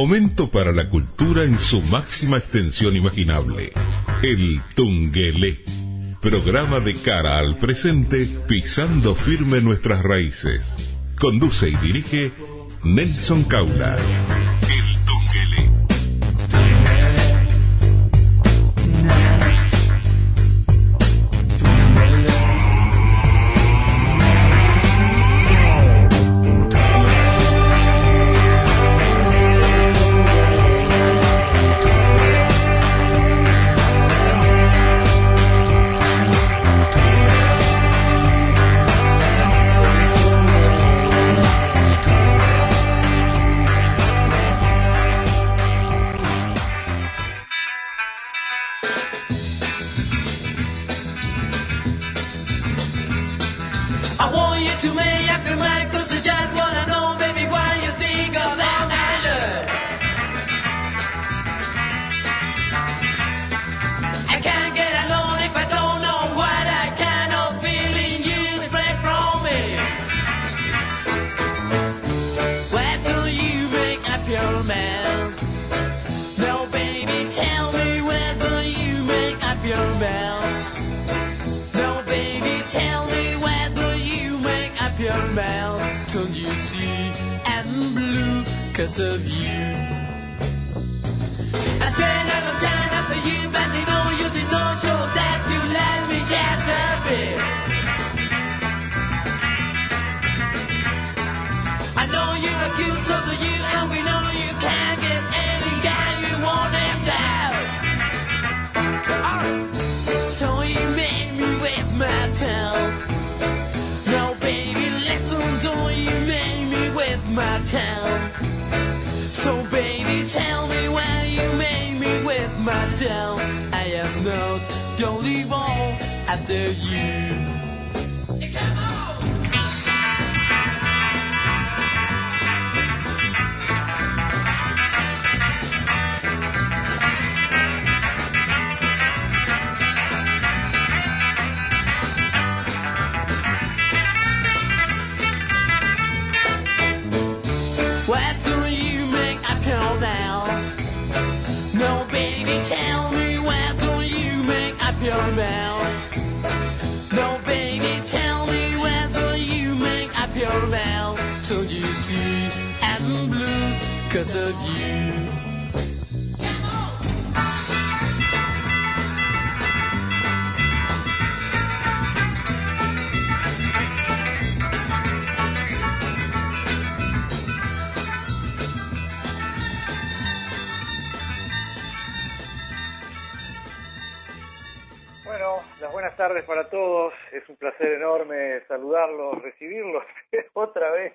Momento para la cultura en su máxima extensión imaginable. El Tungelé. Programa de cara al presente, pisando firme nuestras raíces. Conduce y dirige Nelson Caula. you see, I'm blue cause of you. I turn up my tale. I have not, don't leave all after you. because of you. tardes para todos. Es un placer enorme saludarlos, recibirlos otra vez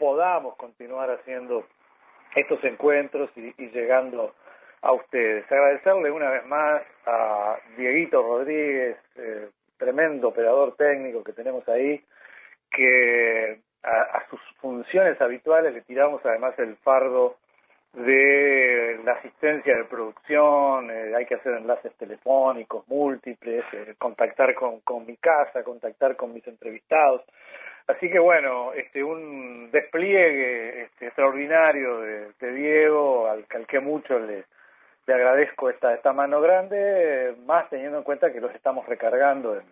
podamos continuar haciendo estos encuentros y, llegando a ustedes. Agradecerle una vez más a Dieguito Rodríguez, tremendo operador técnico que tenemos ahí, que a, sus funciones habituales le tiramos además el fardo de la asistencia de producción, eh, hay que hacer enlaces telefónicos múltiples, eh, contactar con, con mi casa, contactar con mis entrevistados. Así que bueno, este un despliegue este, extraordinario de, Diego, al, que mucho le, le agradezco esta, esta mano grande, más teniendo en cuenta que los estamos recargando en,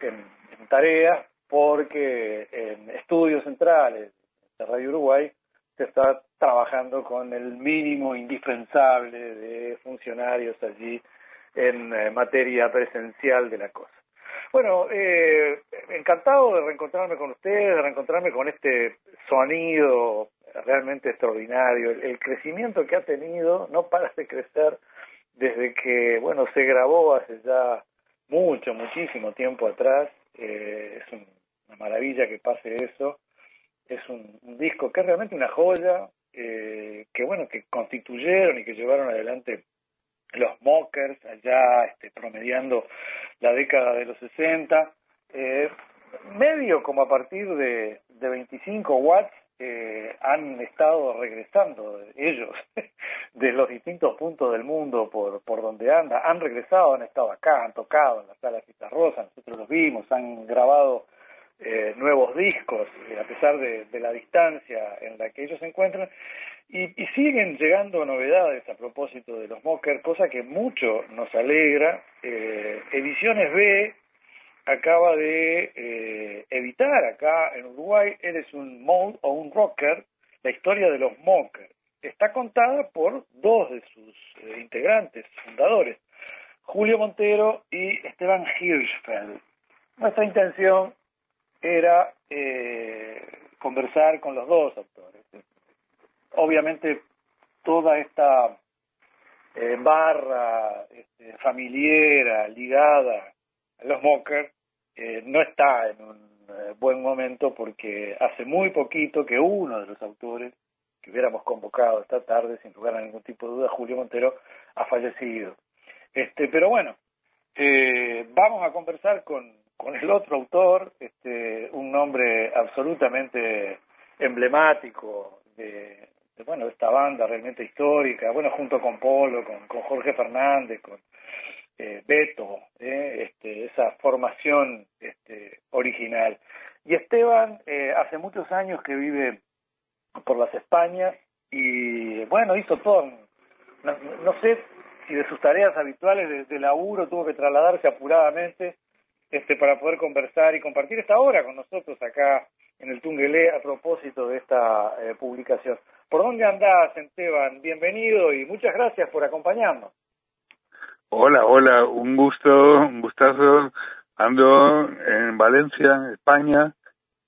en tareas, porque en estudios centrales de Radio Uruguay se está trabajando con el mínimo indispensable de funcionarios allí en eh, materia presencial de la cosa. Bueno, eh, encantado de reencontrarme con ustedes, de reencontrarme con este sonido realmente extraordinario. El, crecimiento que ha tenido no para de crecer desde que, bueno, se grabó hace ya mucho, muchísimo tiempo atrás. Eh, es una maravilla que pase eso. Es un, disco que es realmente una joya, que bueno, que constituyeron y que llevaron adelante los mockers allá este, promediando la década de los 60, eh, medio como a partir de, de 25 watts eh, han estado regresando ellos de los distintos puntos del mundo por, por donde anda, han regresado, han estado acá, han tocado en la sala Fiesta Rosa, nosotros los vimos, han grabado eh, nuevos discos, eh, a pesar de, la distancia en la que ellos se encuentran, y, y, siguen llegando novedades a propósito de los Mocker, cosa que mucho nos alegra. Eh, Ediciones B acaba de eh, editar acá en Uruguay, Eres un Mold o un Rocker, la historia de los Mocker. Está contada por dos de sus eh, integrantes, fundadores, Julio Montero y Esteban Hirschfeld. Nuestra intención era eh, conversar con los dos autores. Obviamente toda esta eh, barra este, familiar ligada a los Mocker eh, no está en un buen momento porque hace muy poquito que uno de los autores que hubiéramos convocado esta tarde, sin lugar a ningún tipo de duda, Julio Montero, ha fallecido. Este, pero bueno, vamos a conversar con, con el otro autor, este, un nombre absolutamente emblemático de, bueno, de esta banda realmente histórica, bueno, junto con Polo, con, con Jorge Fernández, con eh, Beto, eh, este, esa formación este, original. Y Esteban eh, hace muchos años que vive por las Españas y bueno, hizo todo, no, no sé si de sus tareas habituales de, de laburo tuvo que trasladarse apuradamente este, para poder conversar y compartir esta hora con nosotros acá en el Tungelé a propósito de esta eh, publicación. ¿Por dónde andás, Esteban? Bienvenido y muchas gracias por acompañarnos. Hola, hola, un gusto, un gustazo. Ando en Valencia, España,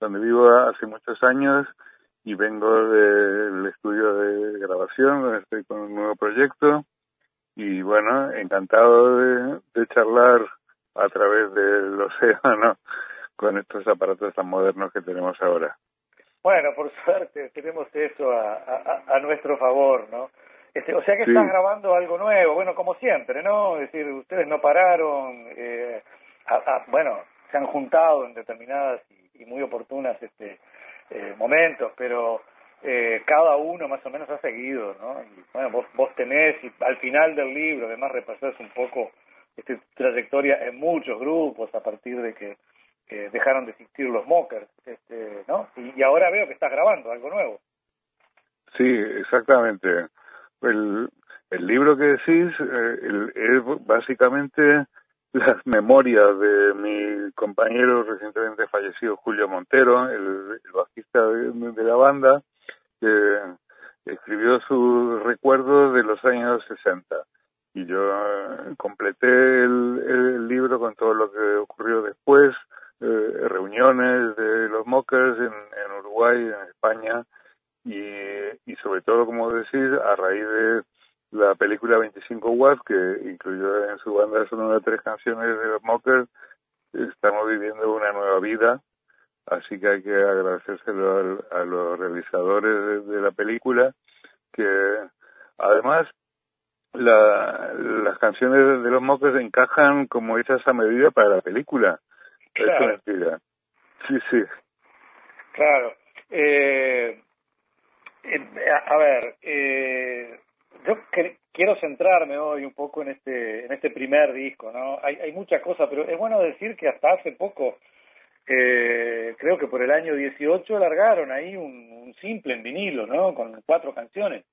donde vivo hace muchos años y vengo del estudio de grabación, donde estoy con un nuevo proyecto. Y bueno, encantado de, de charlar a través del océano con estos aparatos tan modernos que tenemos ahora. Bueno, por suerte tenemos eso a, a, a nuestro favor, ¿no? Este, o sea que estás grabando algo nuevo, bueno, como siempre, ¿no? Es decir, ustedes no pararon, eh, bueno, se han juntado en determinadas y, muy oportunas este, eh, momentos, pero eh, cada uno más o menos ha seguido, ¿no? Y, bueno, vos, vos tenés, y al final del libro, además repasás un poco este, trayectoria en muchos grupos a partir de que dejaron de existir los mockers, este, ¿no? Y, ahora veo que estás grabando algo nuevo. Sí, exactamente. El, el libro que decís eh, es básicamente las memorias de mi compañero recientemente fallecido Julio Montero, el, bajista de, la banda, que escribió sus recuerdos de los años 60 y yo eh, completé el, libro con todo lo que ocurrió después, eh, reuniones de los mockers en, en Uruguay, en España, y, y sobre todo, como decís, a raíz de la película 25 Watts, que incluyó en su banda sonora tres canciones de los mockers, estamos viviendo una nueva vida, así que hay que agradecérselo a los realizadores de la película, que además la, las canciones de los Mockers encajan como hechas a medida para la película. Claro. Sí, sí. Claro. Eh, eh, a ver, eh, yo quiero centrarme hoy un poco en este en este primer disco, ¿no? Hay, hay muchas cosas, pero es bueno decir que hasta hace poco, eh, creo que por el año 18 largaron ahí un, un simple en vinilo, ¿no? Con cuatro canciones.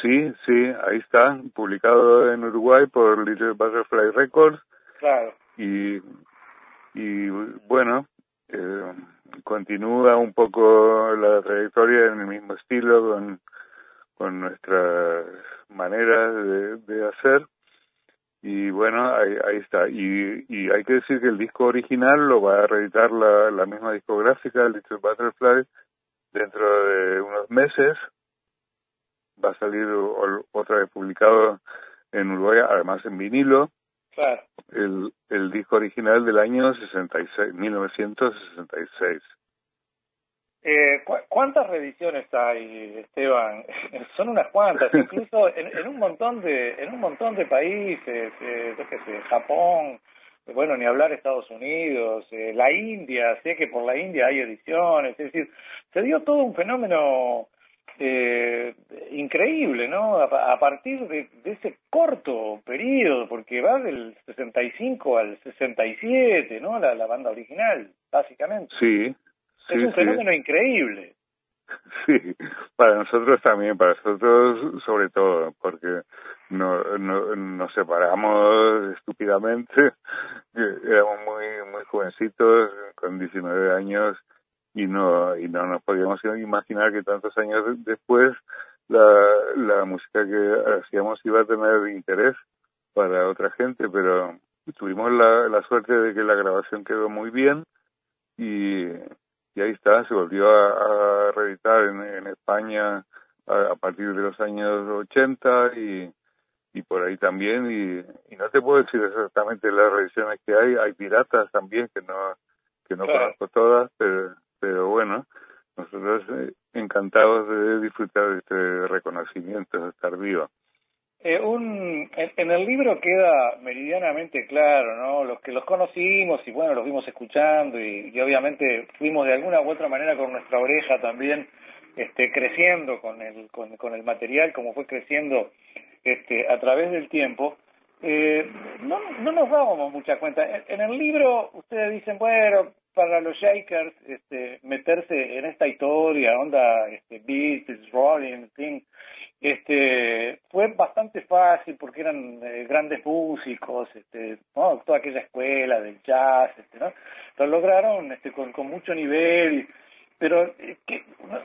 Sí, sí, ahí está, publicado en Uruguay por Little Butterfly Records. Claro. Y, y bueno, eh, continúa un poco la trayectoria en el mismo estilo, con, con nuestras maneras de, de hacer. y bueno, ahí, ahí está. Y, y, hay que decir que el disco original lo va a reeditar la, la misma discográfica, Little Butterfly, dentro de unos meses. Va a salir otra vez publicado en Uruguay, además en vinilo. Claro. El, el disco original del año 66, 1966. Eh, ¿Cuántas reediciones hay, Esteban? Son unas cuantas, incluso en, un montón de en un montón de países, eh, yo qué sé, Japón, bueno, ni hablar Estados Unidos, eh, la India, sé que por la India hay ediciones, es decir, se dio todo un fenómeno eh, increíble, ¿no? A, partir de, de, ese corto periodo, porque va del 65 al 67, ¿no? La, la banda original, básicamente. Sí, es un fenómeno increíble. Sí, para nosotros también, para nosotros sobre todo, porque no, no, nos separamos estúpidamente, éramos muy muy jovencitos, con 19 años, y no y no nos podíamos imaginar que tantos años después la, la música que hacíamos iba a tener interés para otra gente, pero tuvimos la, la suerte de que la grabación quedó muy bien y y ahí está, se volvió a, reeditar en, España a, partir de los años 80 y, y por ahí también. Y, no te puedo decir exactamente las reediciones que hay, hay piratas también que no que no conozco todas, pero, pero bueno, nosotros eh, encantados de disfrutar de este reconocimiento, de estar vivo. Eh, un, en, el libro queda meridianamente claro, ¿no? Los que los conocimos y bueno, los vimos escuchando y, obviamente fuimos de alguna u otra manera con nuestra oreja también este, creciendo con el, con, con el material, como fue creciendo este, a través del tiempo. Eh, no, no nos dábamos mucha cuenta. En, el libro ustedes dicen, bueno, para los Shakers este, meterse en esta historia, onda este, Beatles, Rolling, Thing, este fue bastante fácil porque eran eh, grandes músicos este ¿no? toda aquella escuela del jazz este no lo lograron este con, mucho nivel pero eh,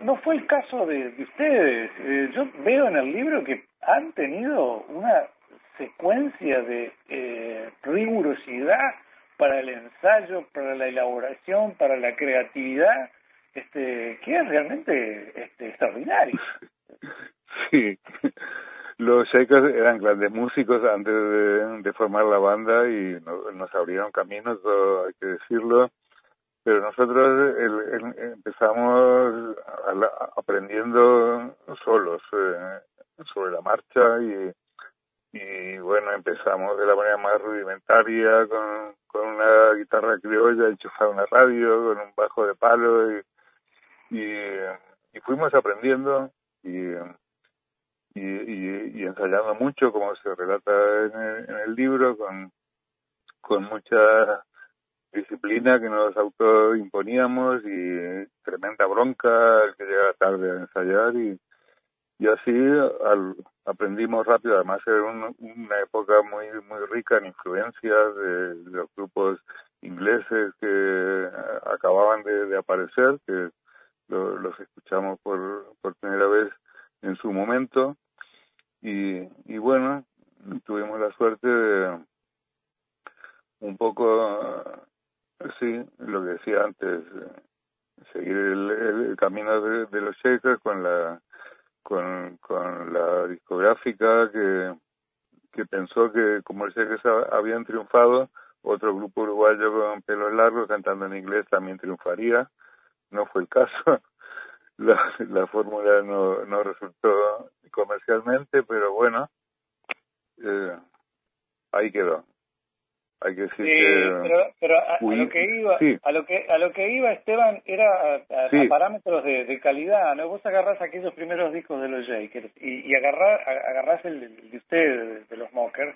no, fue el caso de, de ustedes eh, yo veo en el libro que han tenido una secuencia de rigurosidad para el ensayo para la elaboración para la creatividad este que es realmente este extraordinario Sí, los Shakers eran grandes músicos antes de, formar la banda y nos abrieron caminos, hay que decirlo. Pero nosotros empezamos aprendiendo solos eh, sobre la marcha y, y bueno, empezamos de la manera más rudimentaria con, con una guitarra criolla enchufada una radio, con un bajo de palo y, y, fuimos aprendiendo y y, ensayando mucho, como se relata en el, libro, con, con mucha disciplina que nos autoimponíamos y tremenda bronca el que llegaba tarde a ensayar y, y así al, aprendimos rápido, además era una época muy muy rica en influencias de, los grupos ingleses que acababan de, de aparecer, que los escuchamos por, por primera vez en su momento. Y, y bueno, tuvimos la suerte de un poco, sí, lo que decía antes, seguir el, camino de, los Shakers con la con, con la discográfica que, que pensó que como los Shakers habían triunfado, otro grupo uruguayo con pelos largos cantando en inglés también triunfaría. No fue el caso la, la fórmula no, no resultó comercialmente, pero bueno, eh, ahí quedó. Hay que decir que pero, pero a, lo que iba, a lo que a lo que iba Esteban era a, parámetros de, de, calidad, ¿no? Vos agarrás aquellos primeros discos de los Jakers y, y agarrás, agarrás el de ustedes, de los Mockers,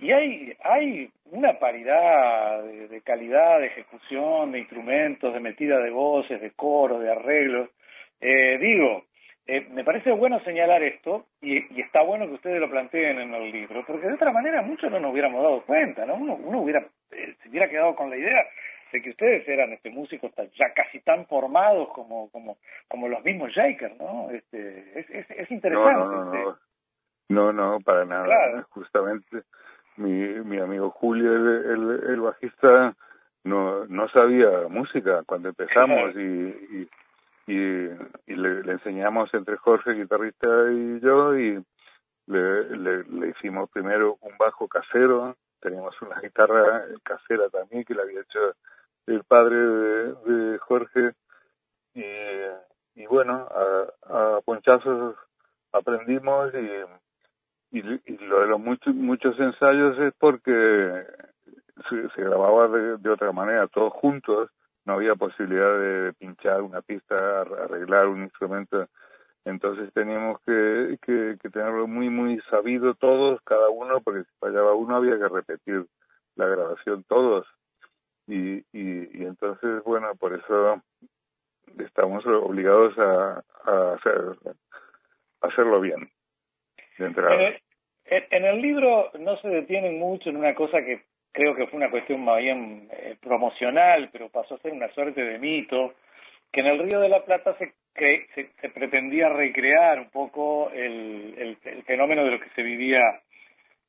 y hay hay una paridad de, de, calidad de ejecución de instrumentos de metida de voces de coro de arreglos. Eh, digo, eh, me parece bueno señalar esto y, y, está bueno que ustedes lo planteen en el libro, porque de otra manera muchos no nos hubiéramos dado cuenta, ¿no? Uno, uno hubiera, eh, se hubiera quedado con la idea de que ustedes eran este músicos ya casi tan formados como como como los mismos Jakers, ¿no? Este, es, es, es interesante. No, no, no, no, no, para nada. Justamente mi, mi amigo Julio, el, el, bajista, no, no sabía música cuando empezamos y, y, y, le, enseñamos entre Jorge, guitarrista, y yo, y le, le, hicimos primero un bajo casero, teníamos una guitarra casera también que le había hecho el padre de, Jorge. Y, y bueno, a, a ponchazos aprendimos y, y, lo de los muchos, muchos ensayos es porque se, grababa de, de, otra manera, todos juntos, no había posibilidad de pinchar una pista, arreglar un instrumento, entonces teníamos que, que, tenerlo muy, muy sabido todos, cada uno, porque si fallaba uno había que repetir la grabación todos. Y, y, y entonces, bueno, por eso estamos obligados a, a hacer hacerlo bien. De En el, libro no se detienen mucho en una cosa que creo que fue una cuestión más bien eh, promocional, pero pasó a ser una suerte de mito, que en el Río de la Plata se, se, pretendía recrear un poco el, el, el, fenómeno de lo que se vivía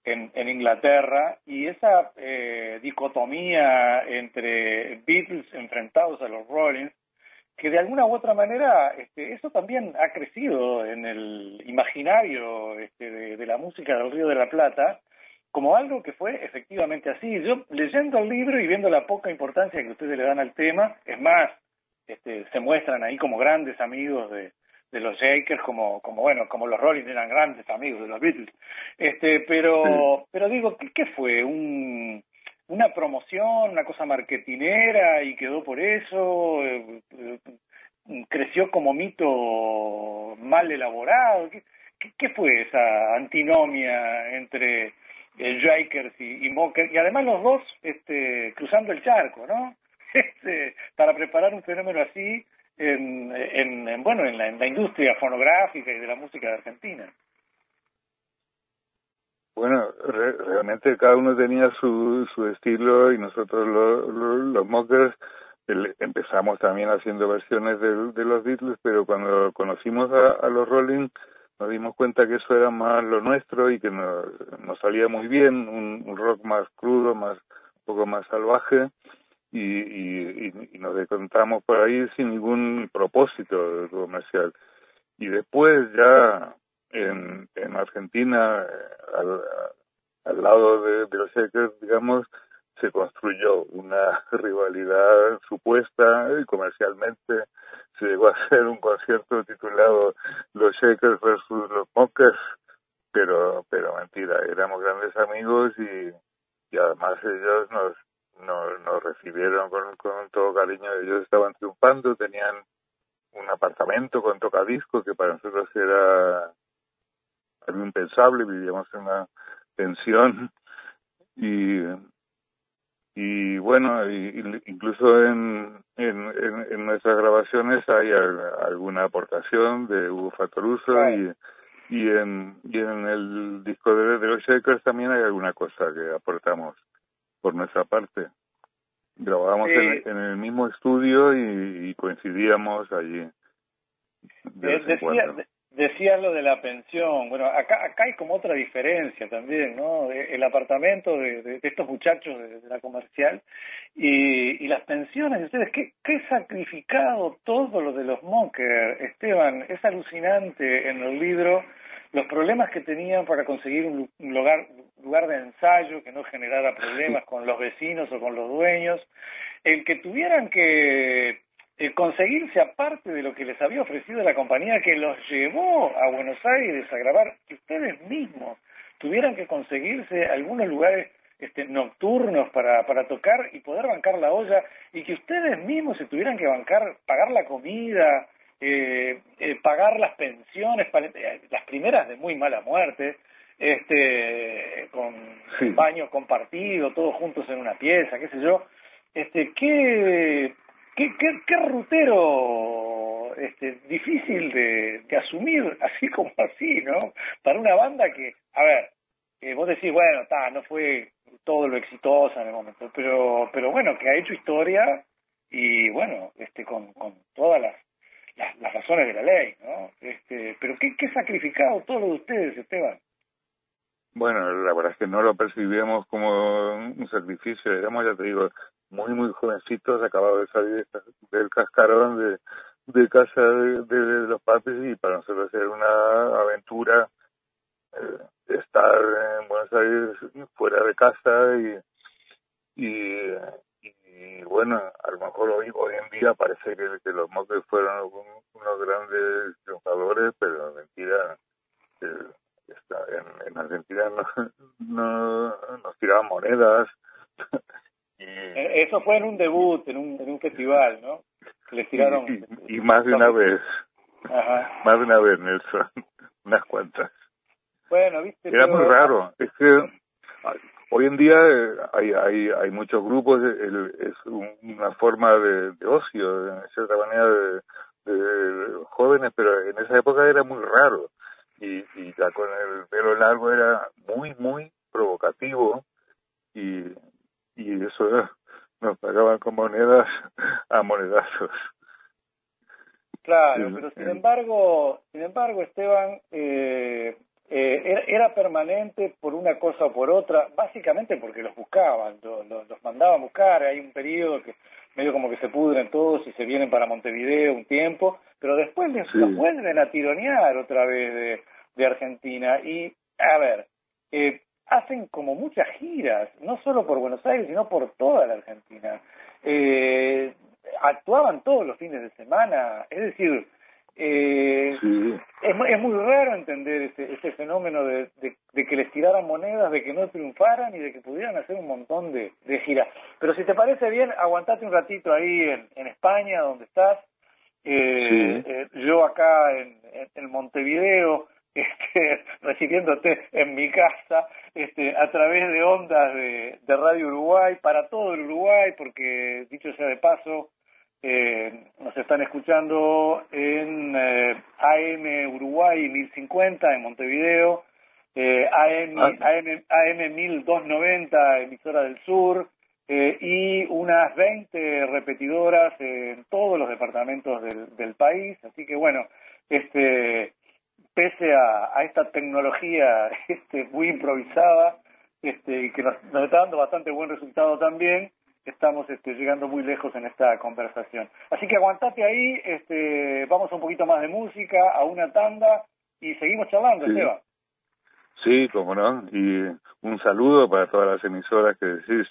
en, en Inglaterra y esa eh, dicotomía entre Beatles enfrentados a los Rollins que de alguna u otra manera este, eso también ha crecido en el imaginario este, de, la música del Río de la Plata como algo que fue efectivamente así. Yo leyendo el libro y viendo la poca importancia que ustedes le dan al tema, es más, este, se muestran ahí como grandes amigos de, de los Shakers, como, como bueno, como los Rollins eran grandes amigos de los Beatles. Este, pero, pero digo, ¿qué, ¿qué fue? Un, una promoción, una cosa marketinera y quedó por eso, eh, eh, creció como mito mal elaborado. ¿Qué, qué, fue esa antinomia entre y, y? Y además los dos este, cruzando el charco, ¿no? Este, para preparar un fenómeno así en, en, bueno, en la, en la industria fonográfica y de la música de Argentina. Bueno, realmente cada uno tenía su, su estilo y nosotros los mockers empezamos también haciendo versiones de, de, los Beatles, pero cuando conocimos a, los Rolling nos dimos cuenta que eso era más lo nuestro y que nos, salía muy bien, un, rock más crudo, más un poco más salvaje y, y, y nos encontramos por ahí sin ningún propósito comercial. Y después ya en, en Argentina, al, lado de, los Shakers, digamos, se construyó una rivalidad supuesta comercialmente se llegó a hacer un concierto titulado Los Shakers versus los Mockers, pero pero mentira, éramos grandes amigos y, y además ellos nos, nos, nos recibieron con, con todo cariño, ellos estaban triunfando, tenían un apartamento con tocadiscos que para nosotros era algo impensable, vivíamos en una pensión y y bueno, incluso en, en, en, nuestras grabaciones hay alguna aportación de Hugo Fatoruso y, y, en, y en el disco de, de los Shakers también hay alguna cosa que aportamos por nuestra parte. Grabábamos en, en, el mismo estudio y, coincidíamos allí. De decía, Decía lo de la pensión. Bueno, acá, acá hay como otra diferencia también, ¿no? El apartamento de, de, estos muchachos de, la comercial y, y las pensiones. Ustedes, ¿qué, qué sacrificado todo lo de los Mocker, Esteban. Es alucinante en el libro los problemas que tenían para conseguir un lugar, lugar de ensayo que no generara problemas con los vecinos o con los dueños. El que tuvieran que eh, conseguirse aparte de lo que les había ofrecido la compañía que los llevó a Buenos Aires a grabar, que ustedes mismos tuvieran que conseguirse algunos lugares este, nocturnos para, para tocar y poder bancar la olla y que ustedes mismos se tuvieran que bancar, pagar la comida, eh, eh, pagar las pensiones, las primeras de muy mala muerte, este, con baño compartido, todos juntos en una pieza, qué sé yo. Este, ¿qué, qué, qué, qué rutero este, difícil de, de, asumir, así como así, ¿no? Para una banda que, a ver, vos decís, bueno, está, no fue todo lo exitosa en el momento, pero, pero bueno, que ha hecho historia y bueno, este, con, con todas las, las, las razones de la ley, ¿no? Este, pero qué, qué sacrificado todo lo de ustedes, Esteban. bueno, la verdad es que no lo percibíamos como un sacrificio, éramos, ya te digo, muy, muy jovencitos, acabados de salir del cascarón de, casa de, los papis y para nosotros era una aventura eh, estar en Buenos Aires fuera de casa y, y, bueno, a lo mejor hoy, hoy en día parece que, los moques fueron unos grandes triunfadores, pero mentira. Eh, en, Argentina no, nos tiraban monedas. Eh, eso fue en un debut, en un, en un festival, ¿no? Les tiraron. Y, más de una vez. Más de una vez, Nelson. Unas cuantas. Bueno, viste. Era muy raro. Es que hoy en día eh, hay, hay, hay muchos grupos, es una forma de, de ocio, de cierta manera, de, de jóvenes, pero en esa época era muy raro y, y ya con el pelo largo era muy, muy provocativo y, y eso nos pagaban con monedas a monedazos. Claro, pero sin embargo, sin embargo, Esteban, eh, eh, era, permanente por una cosa o por otra, básicamente porque los buscaban, los, mandaban a buscar, hay un periodo que medio como que se pudren todos y se vienen para Montevideo un tiempo, pero después les, los vuelven a tironear otra vez de, de Argentina. Y, a ver, eh, hacen como muchas giras, no solo por Buenos Aires, sino por toda la Argentina. Eh, actuaban todos los fines de semana, es decir, eh, es, es, muy raro entender ese, ese fenómeno de, de, que les tiraran monedas, de que no triunfaran y de que pudieran hacer un montón de, de giras. Pero si te parece bien, aguantate un ratito ahí en, en España, donde estás. Eh, eh yo acá en, en Montevideo, este, recibiéndote en mi casa este, a través de ondas de, Radio Uruguay para todo el Uruguay, porque dicho sea de paso, eh, nos están escuchando en eh, AM Uruguay 1050 en Montevideo, eh, AM, AM, AM 1290 emisora del sur, eh, y unas 20 repetidoras en todos los departamentos del, del país. Así que bueno, este pese a, a esta tecnología este, muy improvisada este, y que nos, está dando bastante buen resultado también, estamos este, llegando muy lejos en esta conversación. Así que aguantate ahí, este, vamos a un poquito más de música, a una tanda y seguimos charlando, sí. Esteban. Sí, cómo no. Y un saludo para todas las emisoras que decís.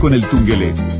con el Tungelé.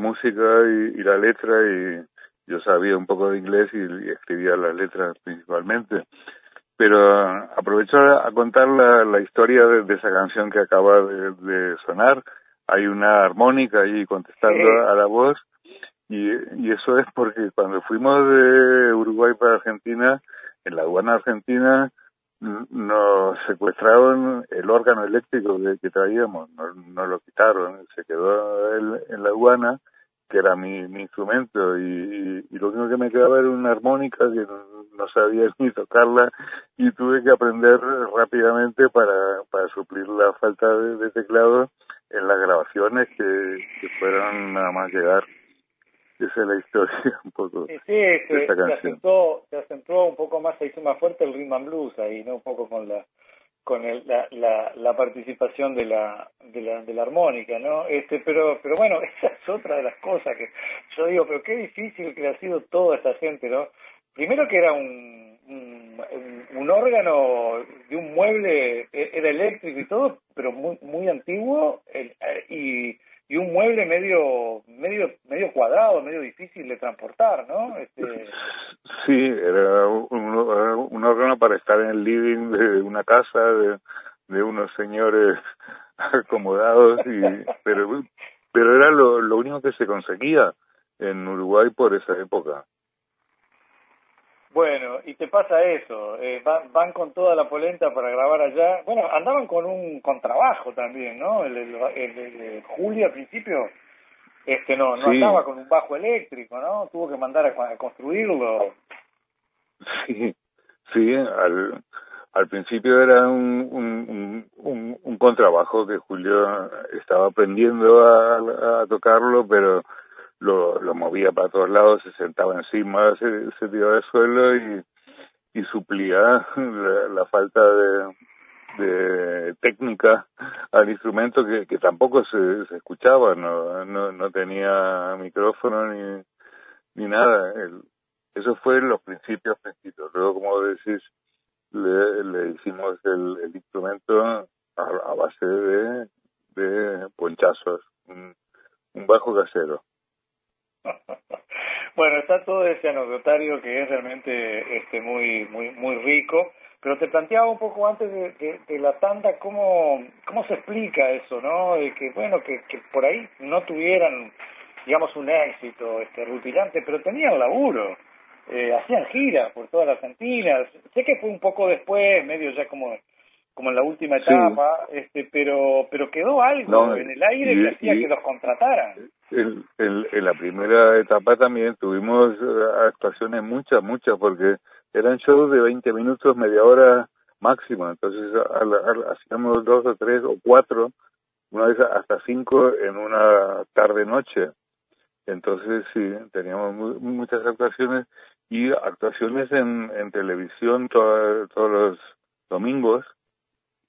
música y, la letra y yo sabía un poco de inglés y, escribía las letras principalmente. Pero aprovecho a, contar la, historia de, esa canción que acaba de, sonar. Hay una armónica ahí contestando a la voz y, y eso es porque cuando fuimos de Uruguay para Argentina, en la aduana argentina, nos secuestraron el órgano eléctrico que, traíamos, nos, lo quitaron, se quedó en la aduana, que era mi, instrumento, y, lo único que me quedaba era una armónica que no, sabía ni tocarla, y tuve que aprender rápidamente para, para suplir la falta de, teclado en las grabaciones que, que fueron nada más llegar esa es la historia un poco sí, sí, se, acentuó, se acentuó un poco más, se hizo más fuerte el rhythm and blues ahí, ¿no? Un poco con la con el, la, la, la, participación de la, de la de la armónica, ¿no? Este, pero pero bueno, esa es otra de las cosas que yo digo, pero qué difícil que ha sido toda esta gente, ¿no? Primero que era un, un, un órgano de un mueble, e, era eléctrico y todo, pero muy muy antiguo el, y y un mueble medio medio medio cuadrado, medio difícil de transportar, ¿no? Este... Sí, era un, órgano para estar en el living de una casa de, de unos señores acomodados, y, pero, pero era lo, lo único que se conseguía en Uruguay por esa época. Bueno, y te pasa eso, eh, van, con toda la polenta para grabar allá. Bueno, andaban con un contrabajo también, ¿no? El, el, Julio al principio este no no andaba con un bajo eléctrico, ¿no? Tuvo que mandar a, construirlo. Sí, sí, al, al principio era un, un, un, contrabajo que Julio estaba aprendiendo a, a tocarlo, pero lo, lo movía para todos lados, se sentaba encima, se, tiraba al suelo y, y suplía la, falta de, de técnica al instrumento que, que tampoco se, se escuchaba, no, no, no tenía micrófono ni, ni nada. Eso fue en los principios, principios. Luego, como decís, le, le hicimos el, instrumento a, a, base de, de ponchazos, un, un bajo casero. bueno, está todo ese anecdotario que es realmente este muy muy muy rico pero te planteaba un poco antes de, de, la tanda cómo, cómo se explica eso, ¿no? De que, bueno, que, que por ahí no tuvieran, digamos, un éxito este, rutilante, pero tenían laburo, eh, hacían giras por toda la Argentina. Sé que fue un poco después, medio ya como como en la última etapa, este, pero pero quedó algo en el aire que hacía que los contrataran. En, en, la primera etapa también tuvimos eh, actuaciones muchas, muchas, porque eran shows de 20 minutos, media hora máximo, entonces hacíamos dos o tres o cuatro, una vez hasta cinco en una tarde-noche. Entonces sí, teníamos muchas actuaciones y actuaciones en, en televisión todos los domingos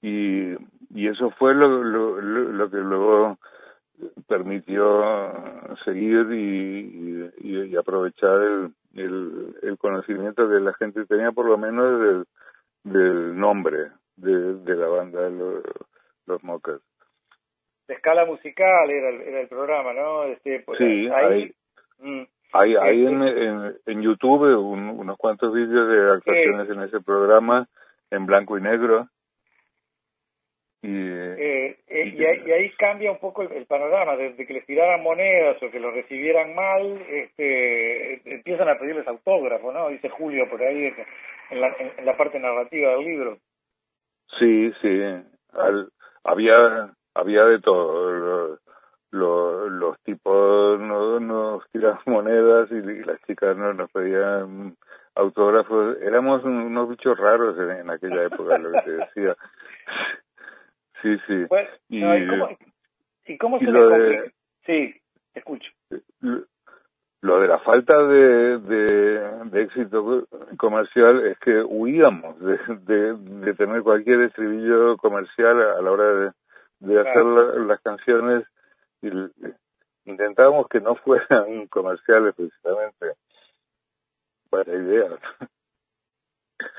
y, y eso fue lo, lo, lo, que luego permitió seguir y, y, y aprovechar el, el, el conocimiento que la gente tenía por lo menos del, del nombre de, de la banda Los, los Mocas. De escala musical era el, era el programa, ¿no? Este, pues, sí, ahí, mm, hay, hay en, en, en, YouTube unos cuantos vídeos de actuaciones en ese programa en blanco y negro y, eh, eh, y, ahí, cambia un poco el, panorama, desde que les tiraran monedas o que lo recibieran mal, este, empiezan a pedirles autógrafo, ¿no? Dice Julio por ahí en la, en la parte narrativa del libro. Sí, sí, Al, había había de todo. Los, los tipos nos, nos tiraban monedas y, las chicas no, nos pedían autógrafos. Éramos unos bichos raros en, en aquella época, lo que te decía. Sí, sí. Pues, y, ¿y, cómo, se le Sí, escucho. Lo de la falta de, de, de éxito comercial es que huíamos de, de, de, tener cualquier estribillo comercial a la hora de, de hacer las canciones y intentábamos que no fueran comerciales precisamente para ideas.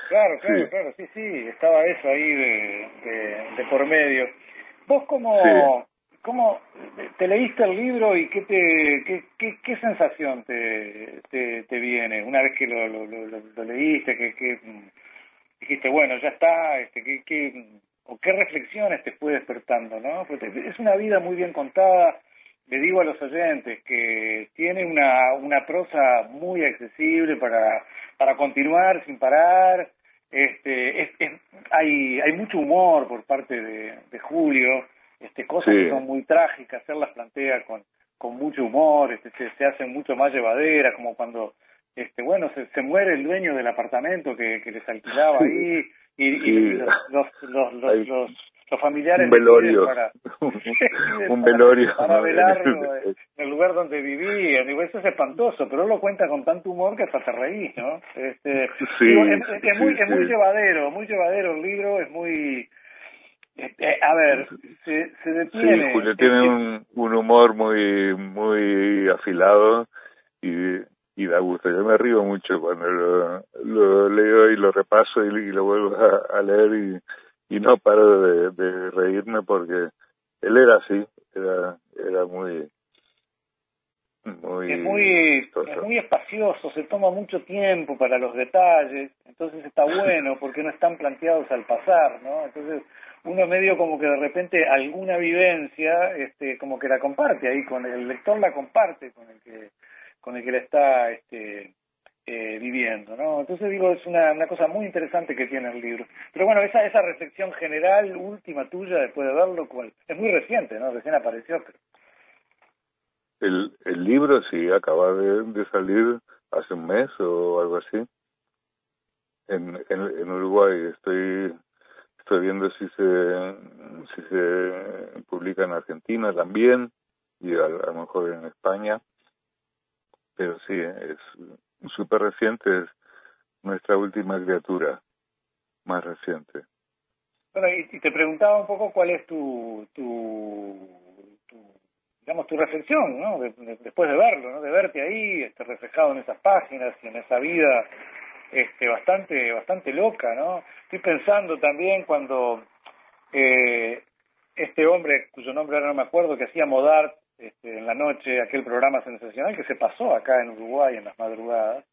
Claro, claro, claro, sí, sí, estaba eso ahí de, de, por medio. ¿Vos cómo, cómo te leíste el libro y qué te qué, qué, qué sensación te, te, te, viene una vez que lo, lo, lo, leíste, que, que dijiste, bueno, ya está, este, que, que, o qué reflexiones te fue despertando, ¿no? Porque es una vida muy bien contada, le digo a los oyentes que tiene una, una prosa muy accesible para, para continuar sin parar. Este, es, hay, hay mucho humor por parte de, de Julio, este, cosas que son muy trágicas, él las plantea con, con mucho humor, este, se, se hacen mucho más llevaderas, como cuando este bueno se, se muere el dueño del apartamento que, que les alquilaba ahí y, y los, los, los, los los familiares un velorio. para, un velorio. para velarlo en el lugar donde vivía digo eso es espantoso pero él lo cuenta con tanto humor que hasta te reís no este sí, es, muy es muy llevadero muy llevadero el libro es muy este, a ver se, se detiene. Sí Julio tiene un, un humor muy muy afilado y y da gusto. Yo me río mucho cuando lo, lo leo y lo repaso y, y lo vuelvo a, a leer y, y no paro de, de reírme porque él era así, era, era muy, muy, es muy, es muy espacioso, se toma mucho tiempo para los detalles, entonces está bueno porque no están planteados al pasar, ¿no? Entonces uno medio como que de repente alguna vivencia, este, como que la comparte ahí con el lector la comparte con el que, con el que le está, este, eh, viviendo, ¿no? Entonces digo, es una, cosa muy interesante que tiene el libro. Pero bueno, esa, esa reflexión general, última tuya, después de verlo, cual, es muy reciente, ¿no? Recién apareció. El, el libro sí acaba de, salir hace un mes o algo así. En, en, Uruguay estoy estoy viendo si se si se publica en Argentina también y a lo mejor en España pero sí, es súper reciente, es nuestra última criatura, más reciente. Bueno, y, te preguntaba un poco cuál es tu, tu, digamos, tu reflexión, ¿no? después de verlo, ¿no? De verte ahí, este, reflejado en esas páginas y en esa vida, este, bastante, bastante loca, ¿no? Estoy pensando también cuando eh, este hombre, cuyo nombre ahora no me acuerdo, que hacía Modart este, en la noche, aquel programa sensacional que se pasó acá en Uruguay en las madrugadas,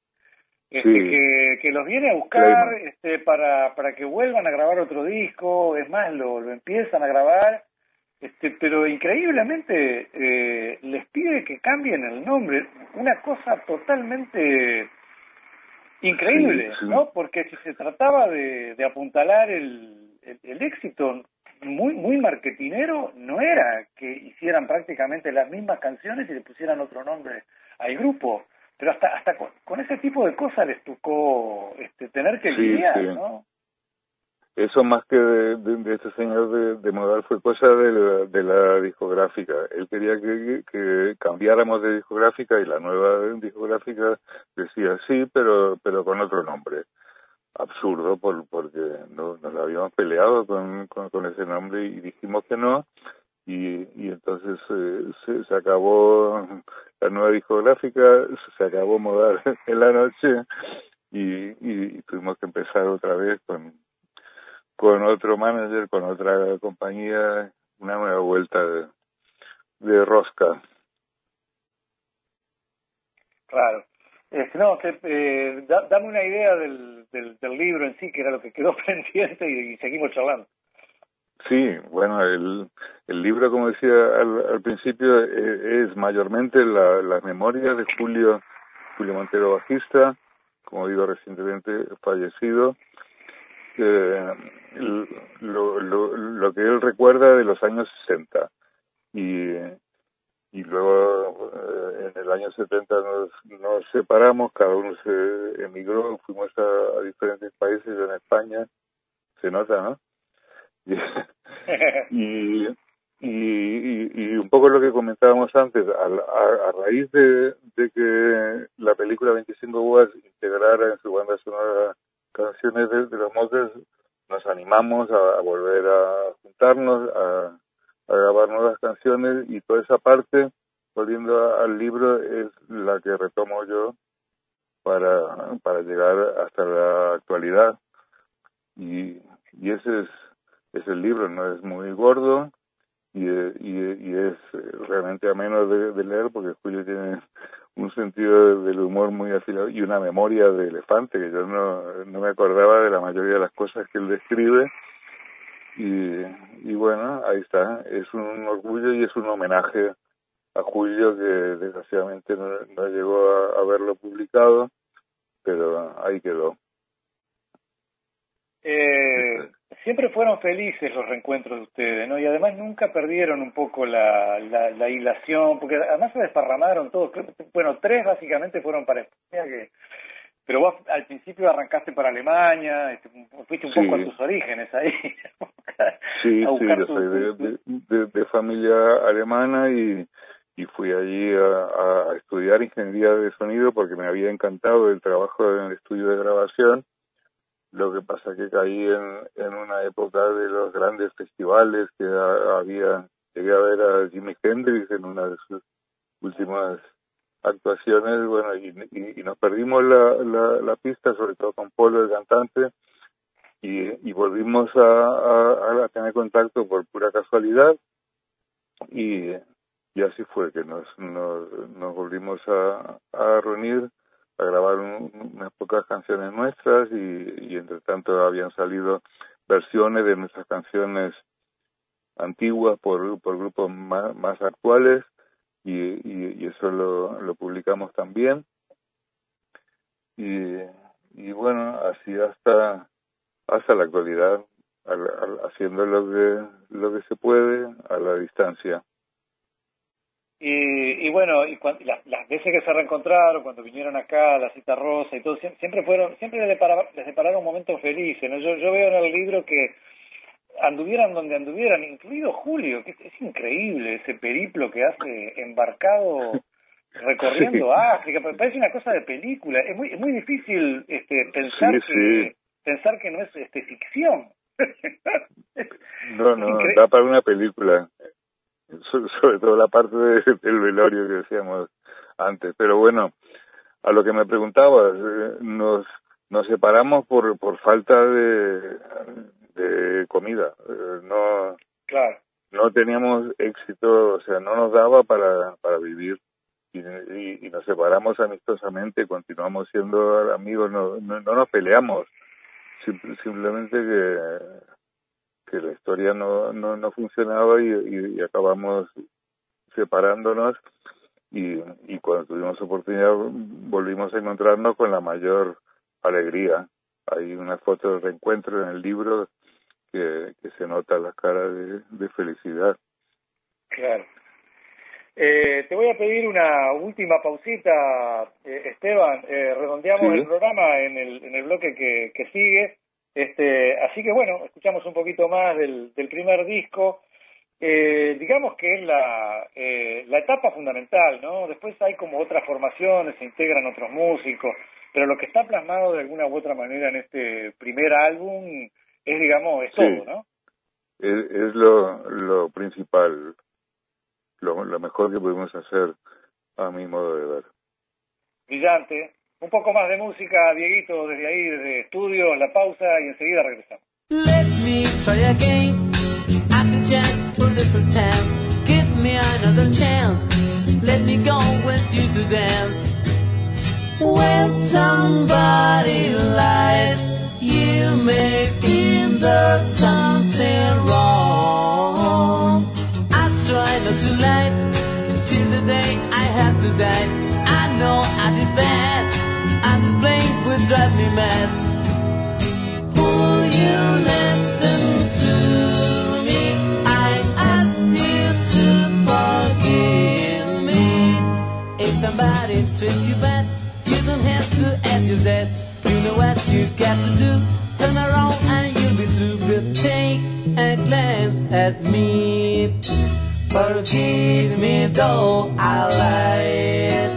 este, que, que, los viene a buscar este, para, para que vuelvan a grabar otro disco, es más, lo, lo empiezan a grabar, este, pero increíblemente eh, les pide que cambien el nombre, una cosa totalmente increíble, ¿no? Porque si se trataba de, de apuntalar el, el, el éxito, muy muy marketinero no era que hicieran prácticamente las mismas canciones y le pusieran otro nombre al grupo. Pero hasta hasta con, ese tipo de cosas les tocó este, tener que lidiar no eso más que de, de, este señor de, de modal fue cosa de la, de la discográfica. Él quería que, que cambiáramos de discográfica y la nueva discográfica decía sí pero pero con otro nombre absurdo por, porque no, nos habíamos peleado con, con, ese nombre y dijimos que no y, y entonces eh, se, se, acabó la nueva discográfica, se acabó Modar en la noche y, y, tuvimos que empezar otra vez con, con otro manager, con otra compañía, una nueva vuelta de, de rosca. Claro. Este, no, que, eh, dame una idea del, del, libro en sí, que era lo que quedó pendiente, y, seguimos charlando. Sí, bueno, el, el libro, como decía al, al principio, eh, es mayormente la, las memorias de Julio, Julio Montero Bajista, como digo, recientemente fallecido, eh, lo, lo, lo que él recuerda de los años 60. Y y luego eh, en el año 70 nos, nos separamos, cada uno se emigró, fuimos a, diferentes países, en España, se nota, ¿no? Y, y, y, un poco lo que comentábamos antes, a, a, raíz de, de, que la película 25 Boas integrara en su banda sonora canciones de, de los Moses, nos animamos a, a volver a juntarnos, a a grabar nuevas canciones y toda esa parte, volviendo al libro, es la que retomo yo para, para llegar hasta la actualidad. Y, y ese es, es el libro, no es muy gordo y, y, y es realmente ameno de, de leer porque Julio tiene un sentido del humor muy afilado y una memoria de elefante, que yo no, no me acordaba de la mayoría de las cosas que él describe y, y bueno, ahí está, es un orgullo y es un homenaje a Julio que desgraciadamente no, llegó a, verlo publicado, pero ahí quedó. Eh, siempre fueron felices los reencuentros de ustedes, ¿no? Y además nunca perdieron un poco la, la, la hilación, porque además se desparramaron todos. Bueno, tres básicamente fueron para España, que pero vos al principio arrancaste para Alemania, este, fuiste un poco a tus orígenes ahí. sí, sí, yo soy de, de, familia alemana y, y fui allí a, a, estudiar ingeniería de sonido porque me había encantado el trabajo en el estudio de grabación. Lo que pasa que caí en, en una época de los grandes festivales que había, llegué a ver a Jimi Hendrix en una de sus últimas actuaciones, bueno, y, y, nos perdimos la, la, la, pista, sobre todo con Polo, el cantante, y, y volvimos a, a, tener contacto por pura casualidad, y, y así fue que nos, nos, nos volvimos a, reunir, a grabar unas pocas canciones nuestras, y, y entre tanto habían salido versiones de nuestras canciones antiguas por, por grupos más actuales, y, y, eso lo, lo publicamos también. Y, y bueno, así hasta, hasta la actualidad, haciendo lo que, lo que se puede a la distancia. Y, y bueno, y cuando, las, veces que se reencontraron, cuando vinieron acá la cita rosa y todo, siempre fueron, siempre les depararon, les depararon momentos felices. ¿no? Yo, yo veo en el libro que anduvieran donde anduvieran, incluido Julio, que es increíble ese periplo que hace embarcado recorriendo África, parece una cosa de película. Es muy, es muy difícil este, pensar que pensar que no es este ficción. no, no, da para una película. sobre todo la parte del velorio que decíamos antes. Pero bueno, a lo que me preguntabas, eh, nos nos separamos por por falta de, de comida. Eh, no claro. no teníamos éxito, o sea, no nos daba para para vivir. Y, y, nos separamos amistosamente, continuamos siendo amigos, no, no, no nos peleamos, simplemente que que la historia no, no, no funcionaba y, acabamos separándonos y, y cuando tuvimos oportunidad volvimos a encontrarnos con la mayor alegría. Hay una foto de reencuentro en el libro que, que se nota la cara de, de felicidad. Claro. Eh, te voy a pedir una última pausita, eh, Esteban. Eh, redondeamos el programa en el, en el bloque que, que sigue. Este, así que bueno, escuchamos un poquito más del, del primer disco. Eh, digamos que es la, eh, la etapa fundamental, ¿no? Después hay como otras formaciones, se integran otros músicos, pero lo que está plasmado de alguna u otra manera en este primer álbum es, digamos, es todo, ¿no? Es, es lo, lo principal, lo, lo mejor que pudimos hacer a mi modo de ver. Brillante. Un poco más de música, Dieguito, desde ahí, desde estudio, la pausa y enseguida regresamos. Let me try again. After chance for the first time. Give me another chance. Let me go with you to dance. When somebody got to do. Turn around and you'll be through. But take a glance at me. Forgive me though I lied.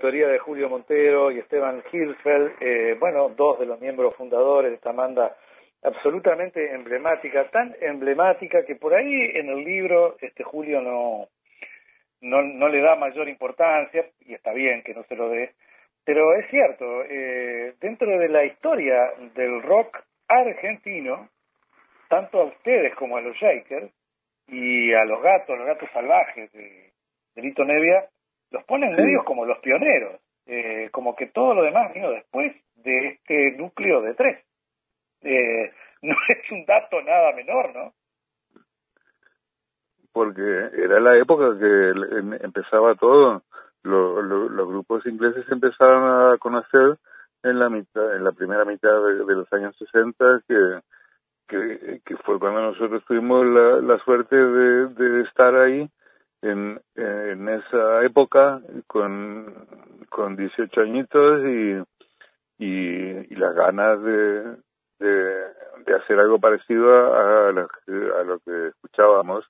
Autoría de Julio Montero y Esteban Hilfeld, eh, bueno, dos de los miembros fundadores de esta banda absolutamente emblemática, tan emblemática que por ahí en el libro este Julio no, no, no le da mayor importancia, y está bien que no se lo dé, pero es cierto, eh, dentro de la historia del rock argentino, tanto a ustedes como a los Shakers y a los gatos, los gatos salvajes de, de Lito Nevia, los ponen Sí. medios como los pioneros, eh, como que todo lo demás vino después de este núcleo de tres. Eh, no es un dato nada menor, ¿no? porque era la época que em- empezaba todo. Lo- lo- los grupos ingleses empezaron a conocer en la mitad, en la primera mitad de, de los años 60, que, que, que fue cuando nosotros tuvimos la, la suerte de, de estar ahí en, esa época con, con 18 añitos y, y, las ganas de, de, hacer algo parecido a, lo que- a lo que escuchábamos.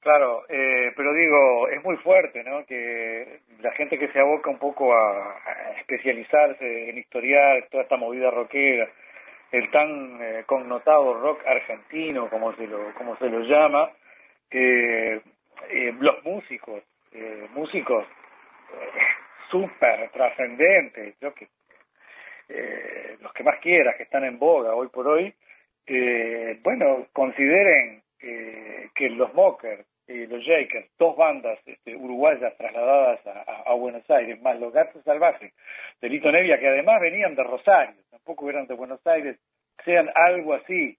Claro, eh, pero digo, es muy fuerte, ¿no? Que la gente que se aboca un poco a, a especializarse en historiar toda esta movida rockera, el tan eh, connotado rock argentino, como se lo, como se lo llama, eh, los músicos, eh, músicos eh, súper trascendentes, eh, los que más quieras, que están en boga hoy por hoy, eh, bueno, consideren que los Mockers y los Jakers, dos bandas este, uruguayas trasladadas a Buenos Aires, más los Gatos Salvajes de Lito Nevia, que además venían de Rosario, tampoco eran de Buenos Aires, sean algo así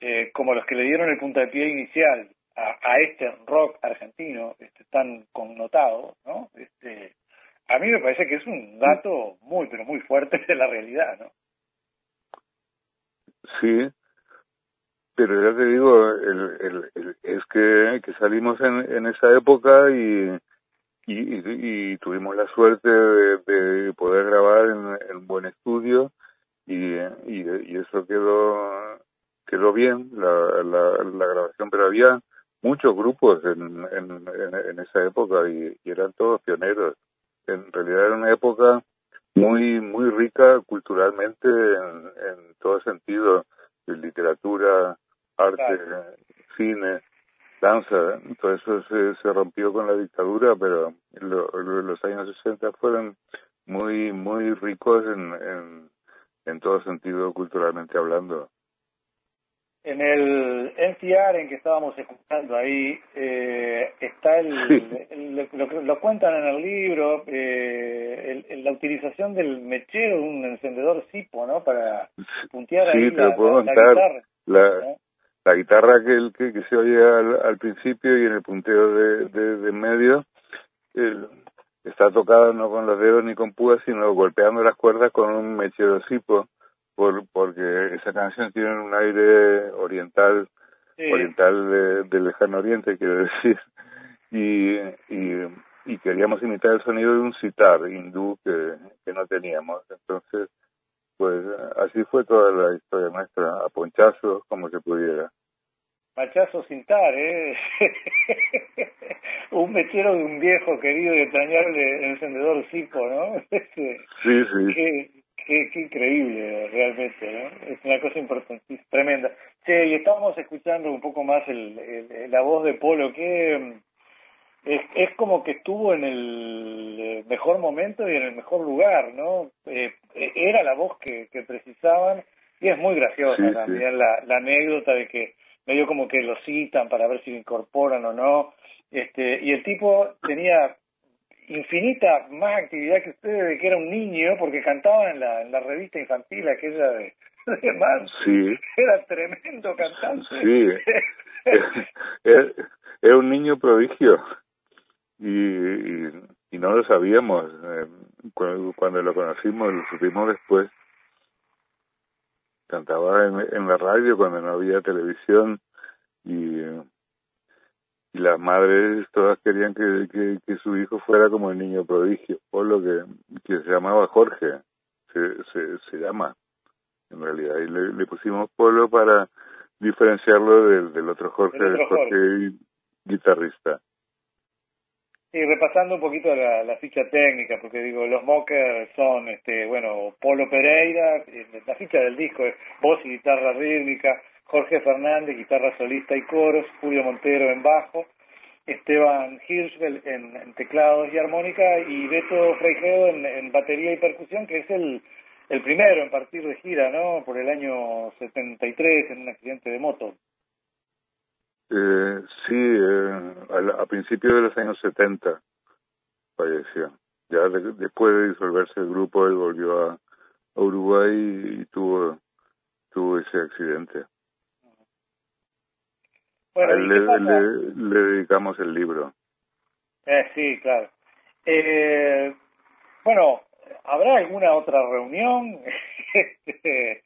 eh, como los que le dieron el puntapié inicial a, a este rock argentino este, tan connotado, ¿no? Este, a mí me parece que es un dato muy, pero muy fuerte de la realidad, ¿no? Sí, pero ya te digo, el, el, es que, salimos en, esa época y, y, y- y tuvimos la suerte de, de poder grabar en, en buen estudio y, y, y eso quedó quedó bien la, la, la grabación, pero había muchos grupos en, en, esa época y, y eran todos pioneros. En realidad era una época muy muy rica culturalmente en, en todo sentido literatura arte Claro. cine danza todo eso se, se rompió con la dictadura pero lo- lo- los años 60 fueron muy muy ricos en, en en todo sentido culturalmente hablando En el NCR en que estábamos escuchando ahí, eh, está el, Sí. el- lo, lo- lo cuentan en el libro, eh, el- la utilización del mechero un encendedor Sipo, ¿no? Para puntear Sí, ahí te la, puedo la- la guitarra. la, ¿no? la guitarra que, el- que, que se oye al, al principio y en el punteo de, de, de medio está tocada no con los dedos ni con púas, sino golpeando las cuerdas con un mechero cipo, por, porque esa canción tiene un aire oriental, Sí. oriental de- del lejano oriente, quiero decir, y, y, y queríamos imitar el sonido de un sitar hindú que, que no teníamos. Entonces, pues así fue toda la historia nuestra, a ponchazos, como se pudiera. Machazo sin tar, ¿eh? un mechero de un viejo querido y entrañable encendedor Sipo, ¿no? Este, Sí, sí. Qué, qué increíble realmente, ¿no? Es una cosa importantísima, tremenda. Che, y estábamos escuchando un poco más el, el- la voz de Polo, que mm, es, es como que estuvo en el eh, mejor momento y en el mejor lugar, ¿no? Eh, eh, era la voz que, que precisaban y es muy graciosa Sí, sí. también la, la anécdota de que medio como que lo citan para ver si lo incorporan o no. Este, y el tipo tenía infinita más actividad que ustedes de que era un niño porque cantaba en la, en la revista infantil aquella de, de. Sí. Era tremendo cantante. Sí. Era, era un niño prodigio y, y, y no lo sabíamos. Eh, Cuando, cuando lo conocimos, lo supimos después. Cantaba en, en la radio cuando no había televisión y, y las madres todas querían que, que, que su hijo fuera como el niño prodigio, por lo que, que se llamaba Jorge, se, se, se llama en realidad. Y le, le pusimos Polo para diferenciarlo del, del otro Jorge, Del otro Jorge guitarrista. Y repasando un poquito la, la ficha técnica, porque digo, los mockers son, este, bueno, Polo Pereira, eh, la ficha del disco es voz y guitarra rítmica, Jorge Fernández, guitarra solista y coros, Julio Montero en bajo, Esteban Hirschfeld en, teclados y armónica y Beto Freijeo en, batería y percusión, que es el, el primero en partir de gira, ¿no? Por el año 73 en un accidente de moto. Eh, sí, eh, a, a principios de los años 70 falleció. Ya de- después de disolverse el grupo, él volvió a, Uruguay y, tuvo tuvo ese accidente. Bueno, ¿y le, le- le dedicamos el libro. Eh, sí, claro. Eh, bueno, ¿habrá alguna otra reunión? Este,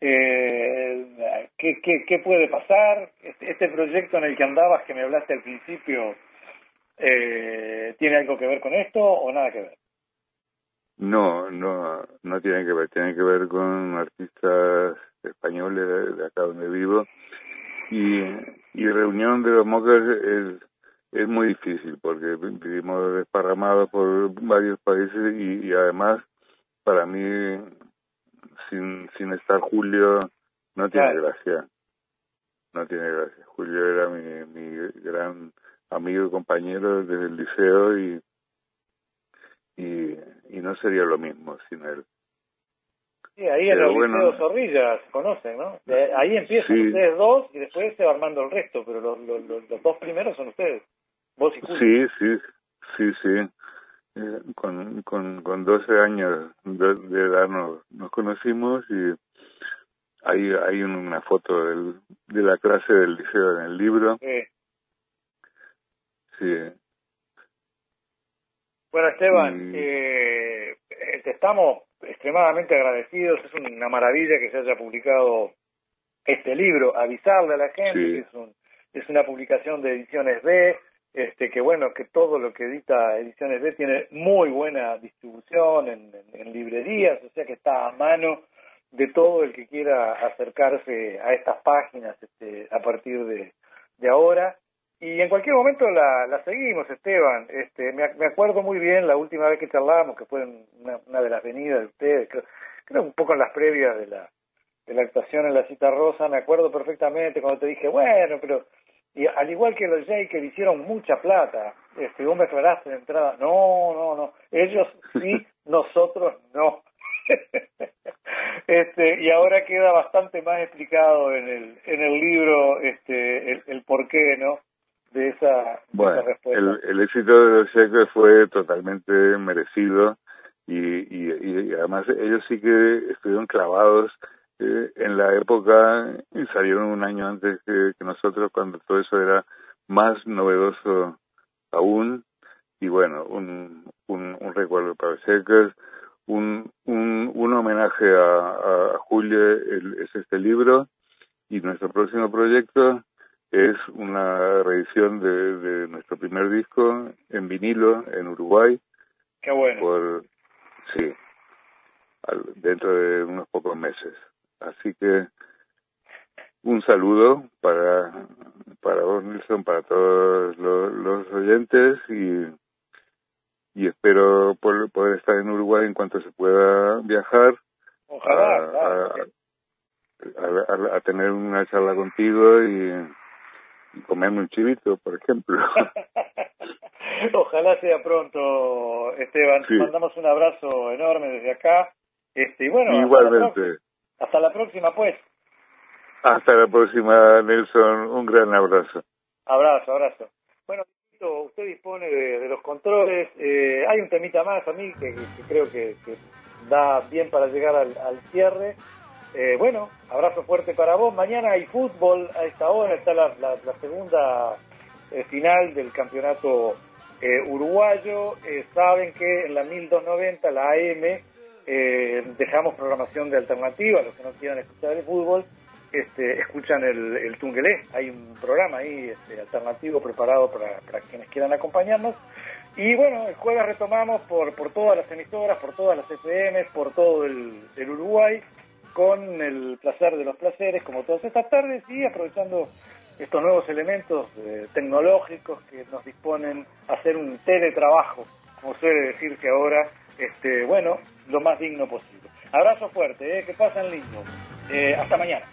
eh, ¿qué, qué, qué puede pasar? Este, este proyecto en el que andabas, que me hablaste al principio, eh, ¿tiene algo que ver con esto o nada que ver? No, no, no tiene que ver, tiene que ver con artistas españoles de acá donde vivo y, y reunión de los mockers es, es muy difícil porque vi- vivimos desparramados por varios países y, y además para mí sin, sin estar Julio no tiene Claro. gracia, no tiene gracia. Julio era mi, mi gran amigo y compañero desde el liceo y y, y no sería lo mismo sin él. Sí, ahí en el bueno. Liceo Zorrilla se conocen, ¿no? Ahí empiezan Sí. ustedes dos y después se va armando el resto, pero los, los, los, los dos primeros son ustedes, vos y Julio. Sí, sí, sí, sí. Eh, con, con, con 12 años de, edad nos, nos conocimos y hay, hay una foto del, de la clase del liceo en el libro. Sí. Sí, Bueno, Esteban, eh, eh, te estamos extremadamente agradecidos. Es una maravilla que se haya publicado este libro. Avisarle a la gente Sí. que es, un, es una publicación de Ediciones B, este, que bueno, que todo lo que edita Ediciones B tiene muy buena distribución en, en- en librerías, o sea que está a mano de todo el que quiera acercarse a estas páginas este, a partir de, de ahora. Y en cualquier momento la, la seguimos, Esteban. Este, me, ac- me acuerdo muy bien la última vez que charlábamos, que fue en una, una de las venidas de ustedes, creo, creo un poco en las previas de la, de la actuación en la cita rosa, me acuerdo perfectamente cuando te dije, bueno, pero y al igual que los Jay que le hicieron mucha plata, este, vos me aclaraste de entrada, no, no, no, ellos sí, nosotros no. este, y ahora queda bastante más explicado en el, en el libro este, el, el porqué, ¿no? De esa, de esa bueno, respuesta. el, el éxito de los Shakers fue totalmente merecido y, y, y además ellos sí que estuvieron clavados eh, en la época y salieron un año antes que, que nosotros cuando todo eso era más novedoso aún. Y bueno un, un, un recuerdo para Shakers un, un, un homenaje a, a Julio el- es este libro y nuestro próximo proyecto es una reedición de, de nuestro primer disco en vinilo en Uruguay Qué bueno. por sí al- dentro de unos pocos meses así que un saludo para para vos Nilsson para todos los, los oyentes y y espero poder, poder estar en Uruguay en cuanto se pueda viajar Ojalá, a, claro. a- a- a- a tener una charla contigo y, y comerme un chivito, por ejemplo. Ojalá sea pronto, Esteban. Te Sí. mandamos un abrazo enorme desde acá. Este, y bueno, hasta la Igualmente. hasta la próxima, pues. Hasta la próxima, Nelson. Un gran abrazo. Abrazo, abrazo. Bueno, usted dispone de, de los controles. Eh, hay un temita más a mí que, que creo que, que da bien para llegar al, al cierre. Eh, bueno, abrazo fuerte para vos. Mañana hay fútbol a esta hora. Está la, segunda eh, final del campeonato eh, uruguayo. Eh, saben que en la 1290, la AM, dejamos programación de alternativa. Los que no quieran escuchar el fútbol, este, escuchan el, el Tungelé. Hay un programa ahí este, alternativo preparado para, quienes quieran acompañarnos. Y bueno, el jueves retomamos por, por todas las emisoras, por todas las FM, por todo el Uruguay. Con el placer de los placeres, como todas estas tardes, y aprovechando estos nuevos elementos eh, tecnológicos que nos disponen a hacer un teletrabajo, como suele decirse ahora, este, bueno, lo más digno posible. Abrazo fuerte, eh, que pasen lindo. Eh, hasta mañana.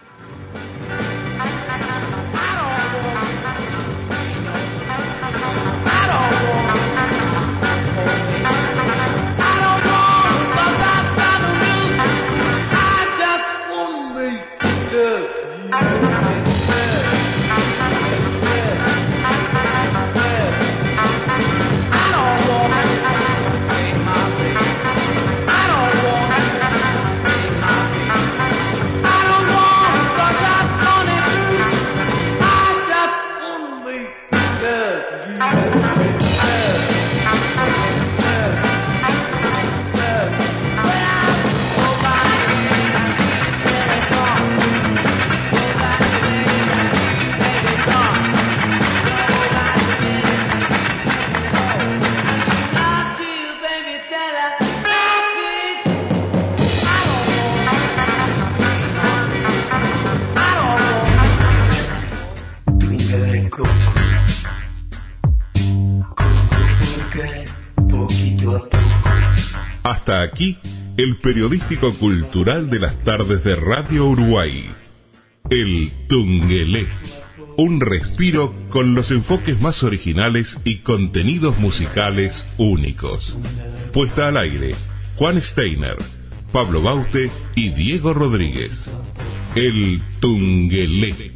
Aquí el periodístico cultural de las tardes de Radio Uruguay. El Tungelé. Un respiro con los enfoques más originales y contenidos musicales únicos. Puesta al aire, Juan Steiner, Pablo Baute y Diego Rodríguez. El Tungelé.